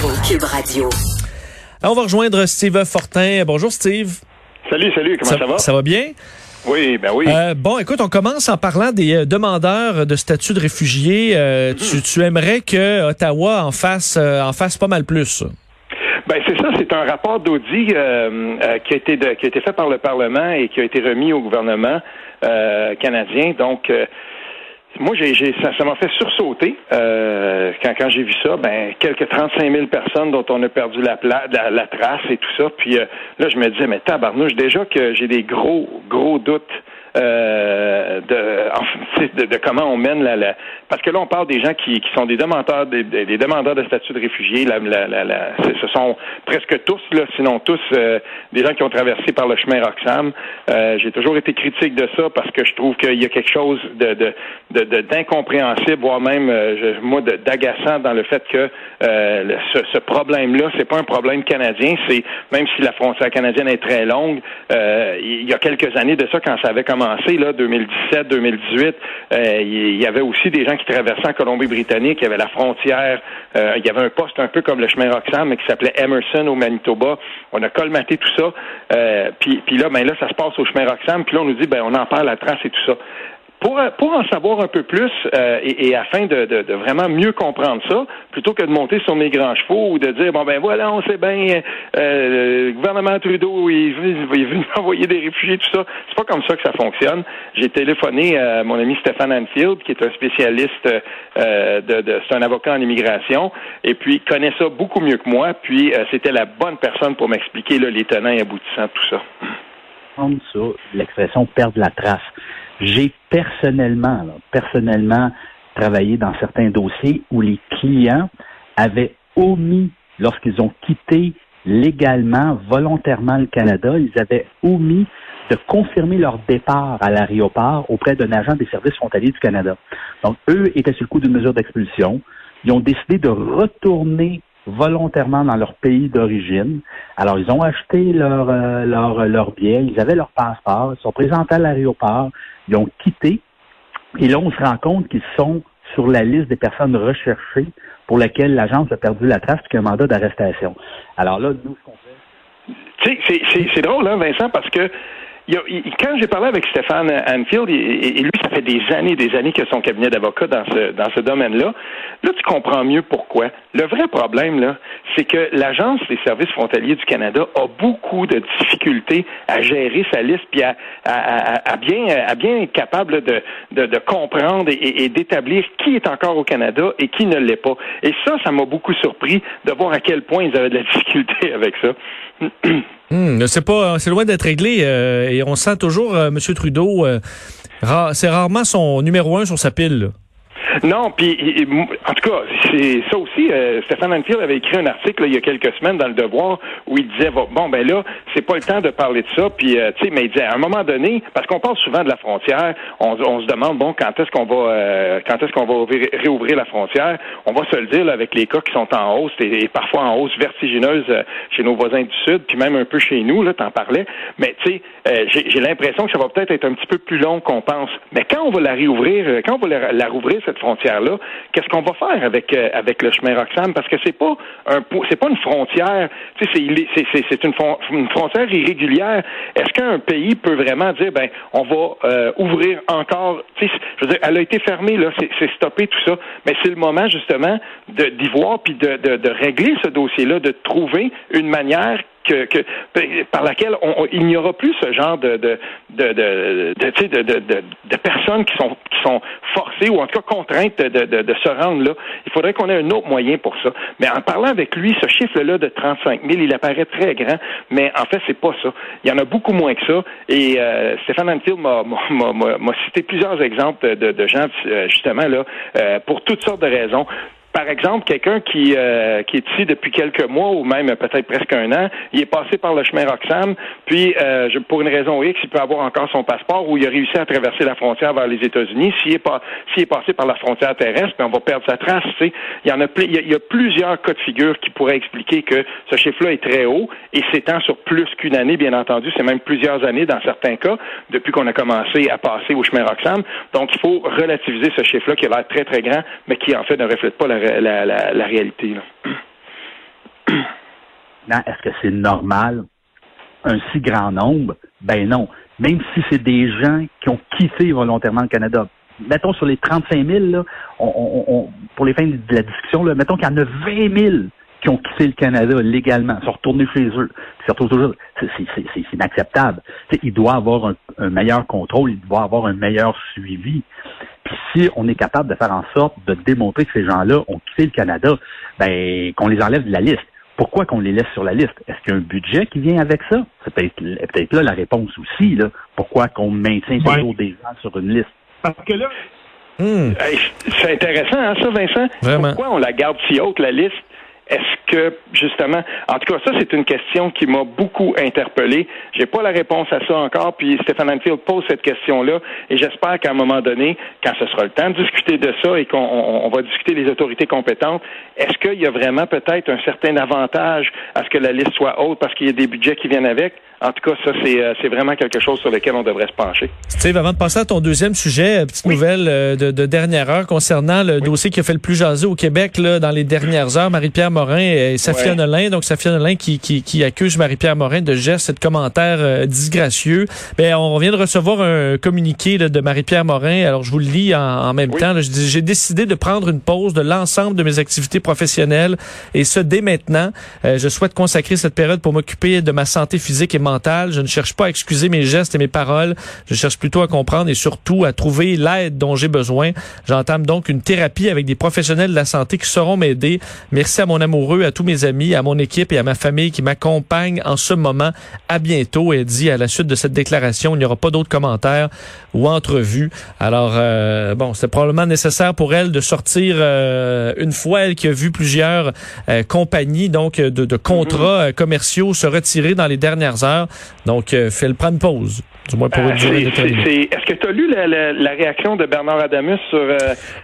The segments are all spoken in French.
Cube Radio. on va rejoindre Steve Fortin. Bonjour Steve. Salut, salut, comment ça, va? Ça va bien? Oui, ben oui. Euh, bon, écoute, on commence en parlant des euh, demandeurs de statut de réfugiés. Euh, tu, tu, aimerais que Ottawa en fasse, en fasse pas mal plus. Ben c'est ça, c'est un rapport d'audit qui a été qui a été fait par le Parlement et qui a été remis au gouvernement canadien. Donc moi, j'ai, ça, m'a fait sursauter euh, quand, quand j'ai vu ça. Ben, quelques 35 000 personnes dont on a perdu la, la, trace et tout ça. Puis euh, là, je me disais, mais tabarnouche, déjà que j'ai des gros, gros doutes euh, de, comment on mène la, parce que là on parle des gens qui, qui sont des demandeurs des, demandeurs de statut de réfugiés la, la, ce sont presque tous là sinon tous euh, des gens qui ont traversé par le chemin Roxham. Euh, j'ai toujours été critique de ça parce que je trouve qu'il y a quelque chose de d'incompréhensible de, voire même moi d'agaçant dans le fait que ce problème là c'est pas un problème canadien c'est même si la frontière canadienne est très longue il y a quelques années de ça quand ça avait commencé commencé, là, 2017, 2018, euh, il y avait aussi des gens qui traversaient en Colombie-Britannique. Il y avait la frontière. Euh, il y avait un poste un peu comme le chemin Roxham, mais qui s'appelait Emerson au Manitoba. On a colmaté tout ça. Euh, puis, puis là, ben là, ça se passe au chemin Roxham. Puis là, on nous dit, ben on en parle la trace et tout ça. Pour, pour en savoir un peu plus euh, et, afin de, de, vraiment mieux comprendre ça, plutôt que de monter sur mes grands chevaux ou de dire bon ben voilà on sait bien euh, le gouvernement Trudeau il, il veut envoyer des réfugiés tout ça, c'est pas comme ça que ça fonctionne. J'ai téléphoné à mon ami Stéphane Anfield qui est un spécialiste euh, de, de c'est un avocat en immigration et puis il connaît ça beaucoup mieux que moi. Puis euh, c'était la bonne personne pour m'expliquer les tenants et aboutissants de tout ça. L'expression perdre la trace. J'ai personnellement, personnellement travaillé dans certains dossiers où les clients avaient omis, lorsqu'ils ont quitté légalement, volontairement le Canada, ils avaient omis de confirmer leur départ à l'aéroport auprès d'un agent des services frontaliers du Canada. Donc, eux étaient sur le coup d'une mesure d'expulsion. Ils ont décidé de retourner volontairement dans leur pays d'origine. Alors, ils ont acheté leur, euh, billet, ils avaient leur passeport, ils sont présentés à l'aéroport, ils ont quitté. Et là, on se rend compte qu'ils sont sur la liste des personnes recherchées pour lesquelles l'agence a perdu la trace a un mandat d'arrestation. Alors là, nous, ce qu'on fait... C'est drôle, hein, Vincent, parce que quand j'ai parlé avec Stéphane Anfield, et, lui, ça fait des années des années que son cabinet d'avocat dans ce, dans ce domaine-là, là, tu comprends mieux pourquoi. Le vrai problème, là, c'est que l'Agence des services frontaliers du Canada a beaucoup de difficultés à gérer sa liste, puis à, à, bien, à bien être capable de, de, de comprendre et, d'établir qui est encore au Canada et qui ne l'est pas. Et ça, ça m'a beaucoup surpris de voir à quel point ils avaient de la difficulté avec ça. Hmm, c'est pas, c'est loin d'être réglé euh, et on sent toujours euh, M. Trudeau. Euh, c'est rarement son numéro un sur sa pile. Non, puis en tout cas, c'est ça aussi. Euh, Stéphane Anfield avait écrit un article il y a quelques semaines dans le Devoir où il disait bon ben là, c'est pas le temps de parler de ça. Puis euh, tu sais, mais il disait à un moment donné, parce qu'on parle souvent de la frontière, on, se demande bon quand est-ce qu'on va euh, quand est-ce qu'on va réouvrir la frontière? On va se le dire avec les cas qui sont en hausse et, parfois en hausse vertigineuse chez nos voisins du sud, puis même un peu chez nous. Là, t'en parlais. Mais tu sais, j'ai l'impression que ça va peut-être être un petit peu plus long qu'on pense. Mais quand on va la réouvrir, quand on va la, rouvrir cette qu'est-ce qu'on va faire avec, euh, avec le chemin Roxham? Parce que c'est pas un c'est pas une frontière, c'est, une, frontière irrégulière. Est-ce qu'un pays peut vraiment dire, ben, on va euh, ouvrir encore, tu sais, elle a été fermée, là, c'est, stoppé tout ça, mais c'est le moment, justement, d'y voir puis de, de, de régler ce dossier-là, de trouver une manière que, que, par laquelle on, il n'y aura plus ce genre de de de de, de, de, personnes qui sont qui sont forcées ou en tout cas contraintes de, de, se rendre là. Il faudrait qu'on ait un autre moyen pour ça. Mais en parlant avec lui, ce chiffre-là de 35 000, il apparaît très grand, mais en fait, c'est pas ça. Il y en a beaucoup moins que ça. Et euh, Stéphane Anfield m'a cité plusieurs exemples de, de gens, euh, justement, là, euh, pour toutes sortes de raisons par exemple, quelqu'un qui, euh, qui est ici depuis quelques mois ou même peut-être presque un an, il est passé par le chemin Roxham, puis euh, pour une raison X, il peut avoir encore son passeport ou il a réussi à traverser la frontière vers les États-Unis. S'il est pas s'il est passé par la frontière terrestre, ben, on va perdre sa trace. Tu sais. Il y en a il y a, plusieurs cas de figure qui pourraient expliquer que ce chiffre-là est très haut et s'étend sur plus qu'une année, bien entendu. C'est même plusieurs années dans certains cas depuis qu'on a commencé à passer au chemin Roxham. Donc, il faut relativiser ce chiffre-là qui a l'air très très grand, mais qui en fait ne reflète pas la la, réalité. Est-ce que c'est normal un si grand nombre? Ben non. Même si c'est des gens qui ont quitté volontairement le Canada. Mettons sur les 35 000, là, on, pour les fins de la discussion, mettons qu'il y en a 20 000 qui ont quitté le Canada légalement, sont retournés chez eux, toujours, c'est inacceptable. il doit avoir un, un, meilleur contrôle, il doit avoir un meilleur suivi. Puis si on est capable de faire en sorte de démontrer que ces gens-là ont quitté le Canada, ben qu'on les enlève de la liste. Pourquoi qu'on les laisse sur la liste? Est-ce qu'il y a un budget qui vient avec ça? C'est peut-être là la réponse aussi. Là. Pourquoi qu'on maintient toujours des gens sur une liste? Parce que là, hmm. c'est intéressant, hein, ça, Vincent? Pourquoi on la garde si haute, la liste? Est-ce que, justement, en tout cas, ça, c'est une question qui m'a beaucoup interpellé. J'ai pas la réponse à ça encore, puis Stéphane Anfield pose cette question-là, et j'espère qu'à un moment donné, quand ce sera le temps de discuter de ça et qu'on va discuter les autorités compétentes, est-ce qu'il y a vraiment peut-être un certain avantage à ce que la liste soit haute parce qu'il y a des budgets qui viennent avec? En tout cas, ça, euh, c'est, vraiment quelque chose sur lequel on devrait se pencher. Steve, avant de passer à ton deuxième sujet, euh, petite nouvelle euh, de, de, dernière heure concernant le dossier qui a fait le plus jaser au Québec là, dans les dernières heures, Marie-Pierre Morin et Safia Nolin. Donc, Safia Nolin qui, qui, qui accuse Marie-Pierre Morin de gestes et de commentaires disgracieux. Ben, on vient de recevoir un communiqué de Marie-Pierre Morin. Alors, je vous le lis en, même temps. J'ai décidé de prendre une pause de l'ensemble de mes activités professionnelles et ce, dès maintenant. je souhaite consacrer cette période pour m'occuper de ma santé physique et mentale je ne cherche pas à excuser mes gestes et mes paroles. Je cherche plutôt à comprendre et surtout à trouver l'aide dont j'ai besoin. J'entame donc une thérapie avec des professionnels de la santé qui sauront m'aider. Merci à mon amoureux, à tous mes amis, à mon équipe et à ma famille qui m'accompagnent en ce moment. À bientôt. Et dit à la suite de cette déclaration, il n'y aura pas d'autres commentaires ou entrevues. Alors, euh, bon, c'est probablement nécessaire pour elle de sortir euh, une fois elle qui a vu plusieurs euh, compagnies donc de, de contrats mm-hmm. commerciaux se retirer dans les dernières heures. Donc, euh, fait le prendre pause. Du moins pour une euh, durée Est-ce que tu as lu la, réaction de Bernard Adamus sur... Euh,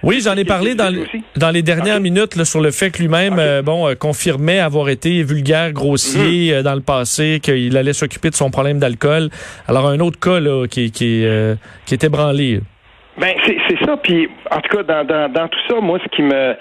oui, j'en ai parlé dans, dans les dernières minutes sur le fait que lui-même bon confirmait avoir été vulgaire, grossier mhm. dans le passé, qu'il allait s'occuper de son problème d'alcool. Alors, un autre cas là, qui, qui, qui était branlé. Ben, c'est ça. Puis, en tout cas, dans, dans tout ça, moi, ce qui me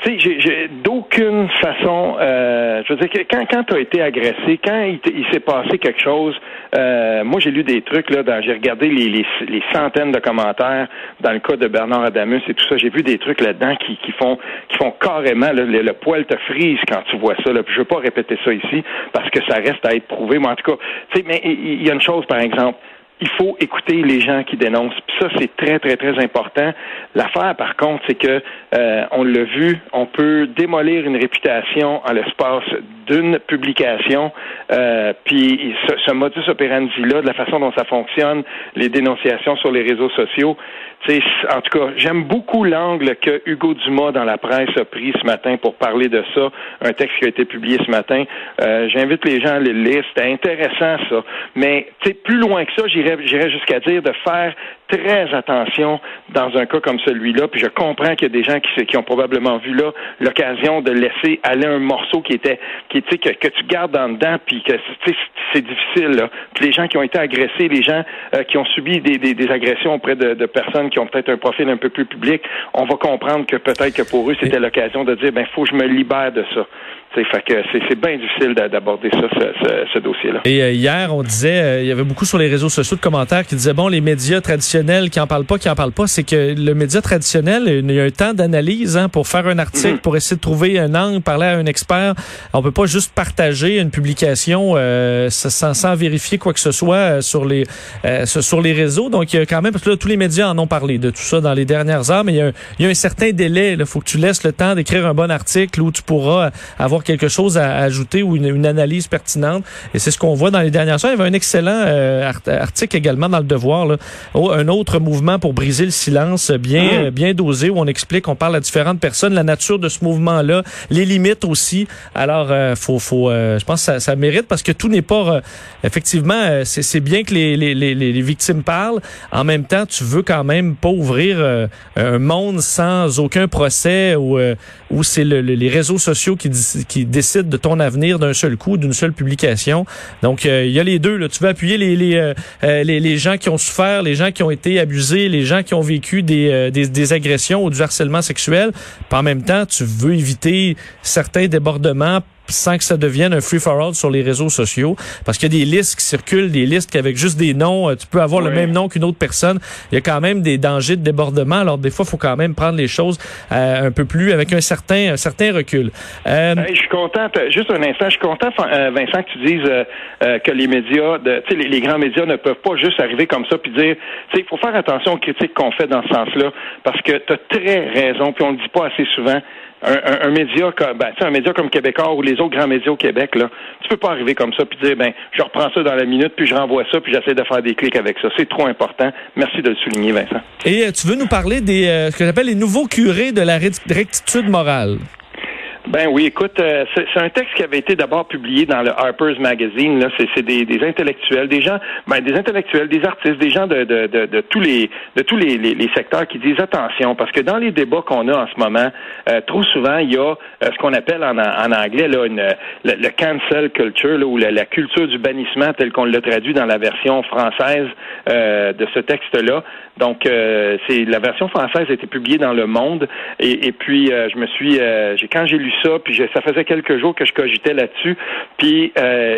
tu sais, j'ai d'aucune façon, euh, je veux dire, quand, quand tu as été agressé, quand il, s'est passé quelque chose, euh, moi j'ai lu des trucs, là, j'ai regardé les, les, centaines de commentaires dans le cas de Bernard Adamus et tout ça, j'ai vu des trucs là-dedans qui, qui font qui font carrément, le, poil te frise quand tu vois ça, là, puis je veux pas répéter ça ici, parce que ça reste à être prouvé, mais en tout cas, tu sais, mais il y a une chose, par exemple, il faut écouter les gens qui dénoncent. Puis ça, c'est très, très, très important. L'affaire, par contre, c'est que euh, on l'a vu, on peut démolir une réputation en l'espace d'une publication. Euh, puis ce, ce modus operandi-là, de la façon dont ça fonctionne, les dénonciations sur les réseaux sociaux, en tout cas, j'aime beaucoup l'angle que Hugo Dumas dans la presse a pris ce matin pour parler de ça, un texte qui a été publié ce matin. Euh, j'invite les gens à le lire, c'était intéressant ça. Mais plus loin que ça, j'irais jusqu'à dire de faire très attention dans un cas comme celui-là. Puis je comprends qu'il y a des gens qui, qui ont probablement vu là l'occasion de laisser aller un morceau qui était qui que, que tu gardes en dedans, puis que c'est difficile. Là. Puis les gens qui ont été agressés, les gens euh, qui ont subi des, des, des agressions auprès de, de, personnes qui ont peut-être un profil un peu plus public, on va comprendre que peut-être que pour eux c'était l'occasion de dire ben faut que je me libère de ça. Fait que c'est bien difficile d'aborder ça, ce, dossier-là. Et euh, hier, on disait, euh, il y avait beaucoup sur les réseaux sociaux de commentaires qui disaient, bon, les médias traditionnels qui en parlent pas, qui en parlent pas, c'est que le média traditionnel, il y a un temps d'analyse hein, pour faire un article, mm-hmm. pour essayer de trouver un angle, parler à un expert. On peut pas juste partager une publication euh, sans, sans, vérifier quoi que ce soit sur les sur les réseaux. Donc, il y a quand même, parce que là, tous les médias en ont parlé de tout ça dans les dernières heures, mais il y a un, il y a un certain délai. Il faut que tu laisses le temps d'écrire un bon article où tu pourras avoir quelque chose à ajouter ou une, analyse pertinente. Et c'est ce qu'on voit dans les dernières heures. Il y avait un excellent euh, article également dans le Devoir, là. Oh, un autre mouvement pour briser le silence, bien ah. bien dosé, où on explique, on parle à différentes personnes, la nature de ce mouvement-là, les limites aussi. Alors, euh, faut, faut, euh, je pense que ça, ça, mérite parce que tout n'est pas effectivement. c'est bien que les, les, les, les, victimes parlent. En même temps, tu veux quand même pas ouvrir un monde sans aucun procès ou où c'est le, les réseaux sociaux qui, qui décident de ton avenir d'un seul coup, d'une seule publication. Donc, euh, il y a les deux. Là. Tu veux appuyer les, les, euh, euh, les, les, gens qui ont souffert, les gens qui ont été abusés, les gens qui ont vécu des, des, des agressions ou du harcèlement sexuel. Puis en même temps, tu veux éviter certains débordements sans que ça devienne un free-for-all sur les réseaux sociaux. Parce qu'il y a des listes qui circulent, des listes avec juste des noms. Euh, tu peux avoir le même nom qu'une autre personne. Il y a quand même des dangers de débordement. Alors, des fois, il faut quand même prendre les choses euh, un peu plus avec un certain, un certain recul. Euh, je suis content, juste un instant, je suis content, Vincent, que tu dises que les médias, de, les, les grands médias ne peuvent pas juste arriver comme ça puis dire, il faut faire attention aux critiques qu'on fait dans ce sens-là, parce que tu as très raison, puis on le dit pas assez souvent un, média comme ben, un média comme Québécois ou les autres grands médias au Québec, là, tu peux pas arriver comme ça puis dire ben je reprends ça dans la minute puis je renvoie ça puis j'essaie de faire des clics avec ça. C'est trop important. Merci de le souligner, Vincent. Et euh, tu veux nous parler des euh, ce que j'appelle les nouveaux curés de la rectitude morale? Ben oui, écoute, euh, c'est un texte qui avait été d'abord publié dans le Harper's Magazine. Là, c'est des, des, intellectuels, des gens, ben des intellectuels, des artistes, des gens de, de, de, de tous les de tous les, les, secteurs qui disent attention, parce que dans les débats qu'on a en ce moment, euh, trop souvent il y a euh, ce qu'on appelle en, en, anglais là une le, cancel culture là, ou la, culture du bannissement tel qu'on l'a traduit dans la version française de ce texte-là. Donc c'est la version française a été publiée dans Le Monde et, et puis je me suis quand j'ai lu ça, puis ça faisait quelques jours que je cogitais là-dessus. Puis euh,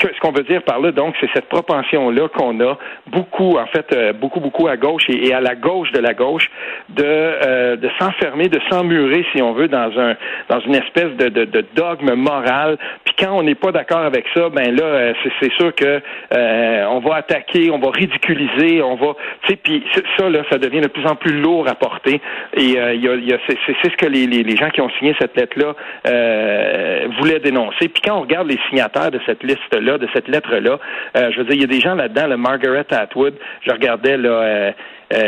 ce qu'on veut dire par là, donc, c'est cette propension-là qu'on a beaucoup, en fait, euh, beaucoup, beaucoup à gauche et, à la gauche de la gauche, de, euh, de s'enfermer, de s'emmurer, si on veut, dans un dans une espèce de, de, de dogme moral. Puis quand on n'est pas d'accord avec ça, ben là, c'est sûr que on va attaquer, on va ridiculiser, on va, tu sais, puis ça là, ça devient de plus en plus lourd à porter. Et il y a, y a c'est ce que les, gens qui ont signé cette euh, voulait dénoncer. Puis quand on regarde les signataires de cette liste-là, de cette lettre-là, euh, je veux dire, il y a des gens là-dedans, le Margaret Atwood, je regardais là. Euh,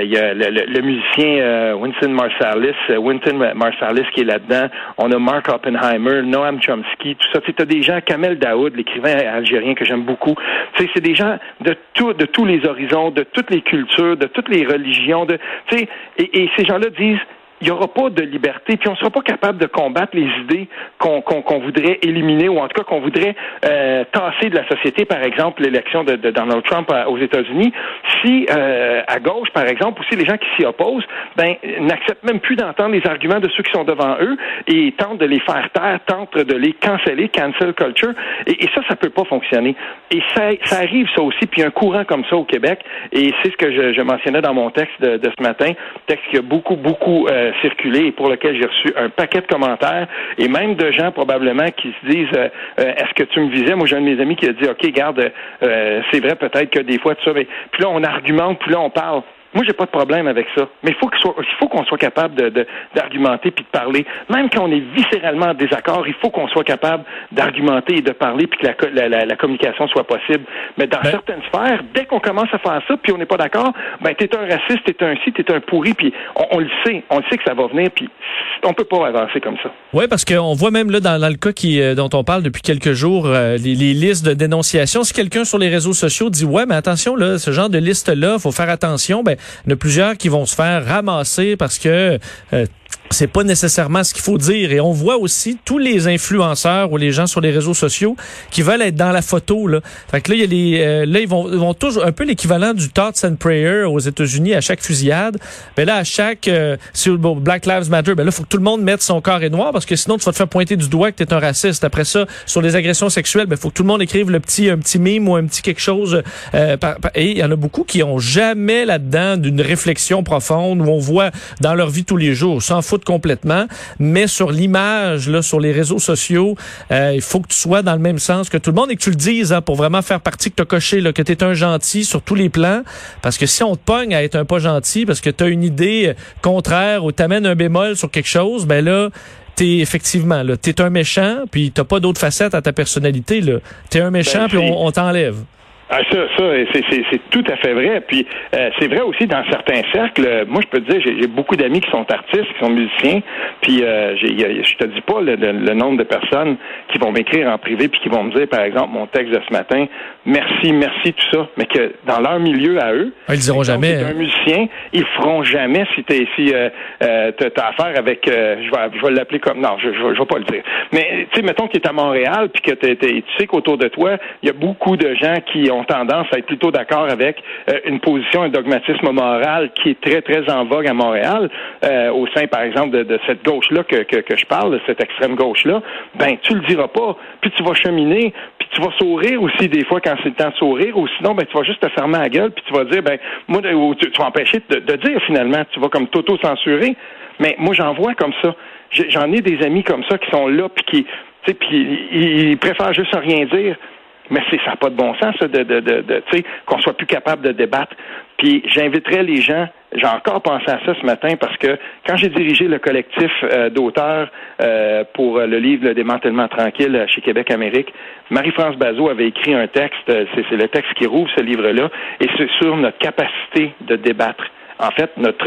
il y a le, musicien Winston Marsalis, Winston Marsalis qui est là-dedans. On a Mark Oppenheimer, Noam Chomsky, tout ça. Tu as des gens, Kamel Daoud, l'écrivain algérien que j'aime beaucoup. Tu sais, c'est des gens de tout, de tous les horizons, de toutes les cultures, de toutes les religions. Tu et, et ces gens-là disent il n'y aura pas de liberté, puis on ne sera pas capable de combattre les idées qu'on voudrait éliminer ou en tout cas qu'on voudrait euh, tasser de la société, par exemple l'élection de, Donald Trump aux États-Unis, si euh, à gauche, par exemple, ou si les gens qui s'y opposent, ben n'acceptent même plus d'entendre les arguments de ceux qui sont devant eux et tentent de les faire taire, tentent de les canceller, cancel culture, et, et ça, ça peut pas fonctionner. Et ça, ça arrive ça aussi, puis un courant comme ça au Québec, et c'est ce que je, je, mentionnais dans mon texte de, de ce matin, texte qui a beaucoup, beaucoup euh, circulé et pour lequel j'ai reçu un paquet de commentaires et même de gens probablement qui se disent euh, euh, est-ce que tu me visais? Moi, j'ai un de mes amis qui a dit ok, garde, euh, c'est vrai peut-être que des fois tout ça, mais puis là on argumente, puis là on parle. Moi, j'ai pas de problème avec ça. Mais il faut qu'il faut qu'on soit capable de, d'argumenter puis de parler. Même quand on est viscéralement en désaccord, il faut qu'on soit capable d'argumenter et de parler puis que la, la, la, communication soit possible. Mais dans ben- certaines sphères, dès qu'on commence à faire ça puis on n'est pas d'accord, ben t'es un raciste, t'es un ci, t'es un pourri puis on, le sait, on le sait que ça va venir puis on peut pas avancer comme ça. Oui, parce qu'on voit même là dans, le cas qui, euh, dont on parle depuis quelques jours, euh, les, les, listes de dénonciation. Si quelqu'un sur les réseaux sociaux dit ouais, mais attention là, ce genre de liste là, faut faire attention, ben a plusieurs qui vont se faire ramasser parce que euh, c'est pas nécessairement ce qu'il faut dire. Et on voit aussi tous les influenceurs ou les gens sur les réseaux sociaux qui veulent être dans la photo. Là, fait que là, il y a les, euh, là ils vont, vont toujours un peu l'équivalent du Thoughts and Prayer aux États-Unis à chaque fusillade. Ben là, à chaque euh, sur Black Lives Matter, ben là, faut que tout le monde mette son corps et noir parce que sinon tu vas te faire pointer du doigt que t'es un raciste. Après ça, sur les agressions sexuelles, ben faut que tout le monde écrive le petit un petit mime ou un petit quelque chose. Euh, et il y en a beaucoup qui ont jamais là-dedans d'une réflexion profonde où on voit dans leur vie tous les jours, s'en foutent complètement, mais sur l'image, là, sur les réseaux sociaux, euh, il faut que tu sois dans le même sens que tout le monde et que tu le dises hein, pour vraiment faire partie que tu as coché, là, que tu es un gentil sur tous les plans. Parce que si on te pogne à être un pas gentil parce que tu as une idée contraire ou t'amènes un bémol sur quelque chose, ben là, t'es effectivement là, t'es un méchant, puis t'as pas d'autres facettes à ta personnalité là. T'es un méchant, ben, puis on t'enlève. Ah, ça, ça, c'est tout à fait vrai. Puis euh, c'est vrai aussi dans certains cercles. Moi, je peux te dire, j'ai beaucoup d'amis qui sont artistes, qui sont musiciens. Puis euh, je te dis pas le, nombre de personnes qui vont m'écrire en privé puis qui vont me dire, par exemple, mon texte de ce matin, merci, merci, tout ça. Mais que dans leur milieu à eux, ah, ils diront jamais. un hein. musicien, ils feront jamais si t'es si euh, euh t'as affaire avec, euh, je vais, je vais l'appeler comme, non, je, je, vais pas le dire. Mais tu sais, mettons qu'il est à Montréal puis que tu sais qu'autour de toi, il y a beaucoup de gens qui ont ont tendance à être plutôt d'accord avec euh, une position, un dogmatisme moral qui est très, très en vogue à Montréal, euh, au sein, par exemple, de, cette gauche-là que, que, je parle, de cette extrême gauche-là, ben, tu le diras pas. Puis tu vas cheminer, puis tu vas sourire aussi des fois quand c'est le temps de sourire, ou sinon, ben, tu vas juste te fermer la gueule, puis tu vas dire, ben, moi, tu, vas empêcher de, dire finalement, tu vas comme t'auto-censurer. Mais moi, j'en vois comme ça. J'en ai des amis comme ça qui sont là, puis qui, puis ils préfèrent juste rien dire. Mais c'est ça n'a pas de bon sens de, de, de, de qu'on soit plus capable de débattre. Puis j'inviterais les gens, j'ai encore pensé à ça ce matin parce que quand j'ai dirigé le collectif euh, d'auteurs euh, pour le livre Le démantèlement tranquille chez Québec Amérique, Marie-France Bazot avait écrit un texte, c'est le texte qui rouvre ce livre-là, et c'est sur notre capacité de débattre en fait, notre,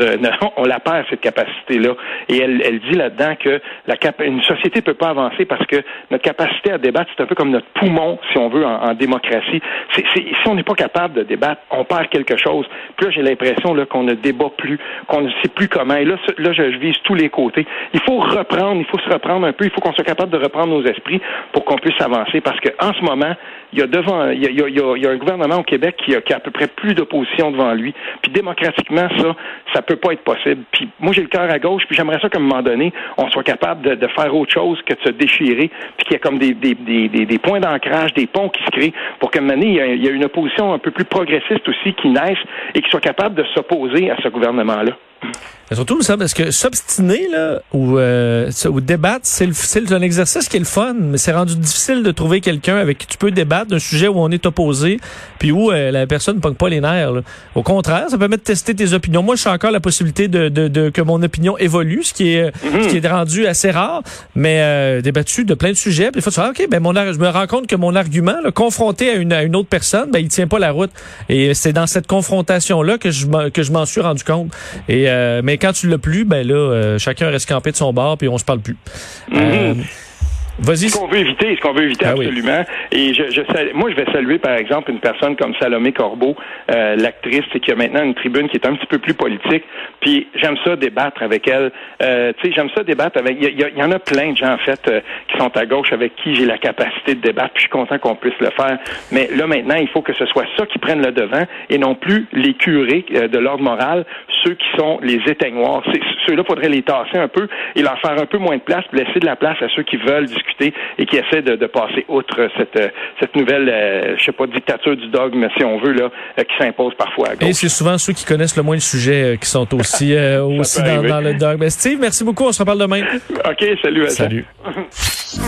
on la perd cette capacité-là. Et elle, elle dit là-dedans que la une société peut pas avancer parce que notre capacité à débattre, c'est un peu comme notre poumon, si on veut, en, démocratie. si on n'est pas capable de débattre, on perd quelque chose. Puis là, j'ai l'impression qu'on ne débat plus, qu'on ne sait plus comment. Et là, là, je, vise tous les côtés. Il faut reprendre, il faut se reprendre un peu. Il faut qu'on soit capable de reprendre nos esprits pour qu'on puisse avancer. Parce qu'en ce moment, il y a devant, il y a, il y a un gouvernement au Québec qui a, qui a à peu près plus d'opposition devant lui. Puis démocratiquement, ça, ça peut pas être possible. Puis moi, j'ai le cœur à gauche, puis j'aimerais ça qu'à un moment donné, on soit capable de, faire autre chose que de se déchirer, puis qu'il y a comme des, des, des, des points d'ancrage, des ponts qui se créent, pour qu'à un moment donné, il y, a, une opposition un peu plus progressiste aussi qui naisse et qui soit capable de s'opposer à ce gouvernement-là. Surtout, ça, parce que s'obstiner là ou, euh, ou débattre, c'est un exercice qui est le fun, mais c'est rendu difficile de trouver quelqu'un avec qui tu peux débattre d'un sujet où on est opposé, puis où euh, la personne ne pogne pas les nerfs. Au contraire, ça permet de tester tes opinions. Moi, je suis encore la possibilité de, de, de que mon opinion évolue, ce qui est ce qui est rendu assez rare, mais euh, débattu de plein de sujets. Puis il faut dire, ok, ben mon je me rends compte que mon argument, là, confronté à une, à une autre personne, ben il tient pas la route. Et c'est dans cette confrontation là que je que je m'en suis rendu compte. Et euh, mais quand tu l'as plus, ben là, euh, chacun reste campé de son bord puis on se parle plus. Mm-hmm. Ce qu'on veut éviter, ce qu'on veut éviter ah absolument. Et je, je, moi, je vais saluer, par exemple, une personne comme Salomé Corbeau, euh, l'actrice, qui a maintenant une tribune qui est un petit peu plus politique. Puis j'aime ça débattre avec elle. Euh, tu sais, j'aime ça débattre avec. Il y, en a plein de gens en fait euh, qui sont à gauche avec qui j'ai la capacité de débattre. Puis je suis content qu'on puisse le faire. Mais là maintenant, il faut que ce soit ça qui prenne le devant et non plus les curés euh, de l'ordre moral, ceux qui sont les éteignoirs. Ceux-là, faudrait les tasser un peu et leur faire un peu moins de place, laisser de la place à ceux qui veulent discuter et qui essaie de, passer outre cette, euh, cette nouvelle, euh, je sais pas, dictature du dogme, si on veut, là, euh, qui s'impose parfois à gauche. Et c'est souvent ceux qui connaissent le moins le sujet qui sont aussi, aussi dans, le dogme. Steve, merci beaucoup. On se reparle demain. OK, salut. Salut.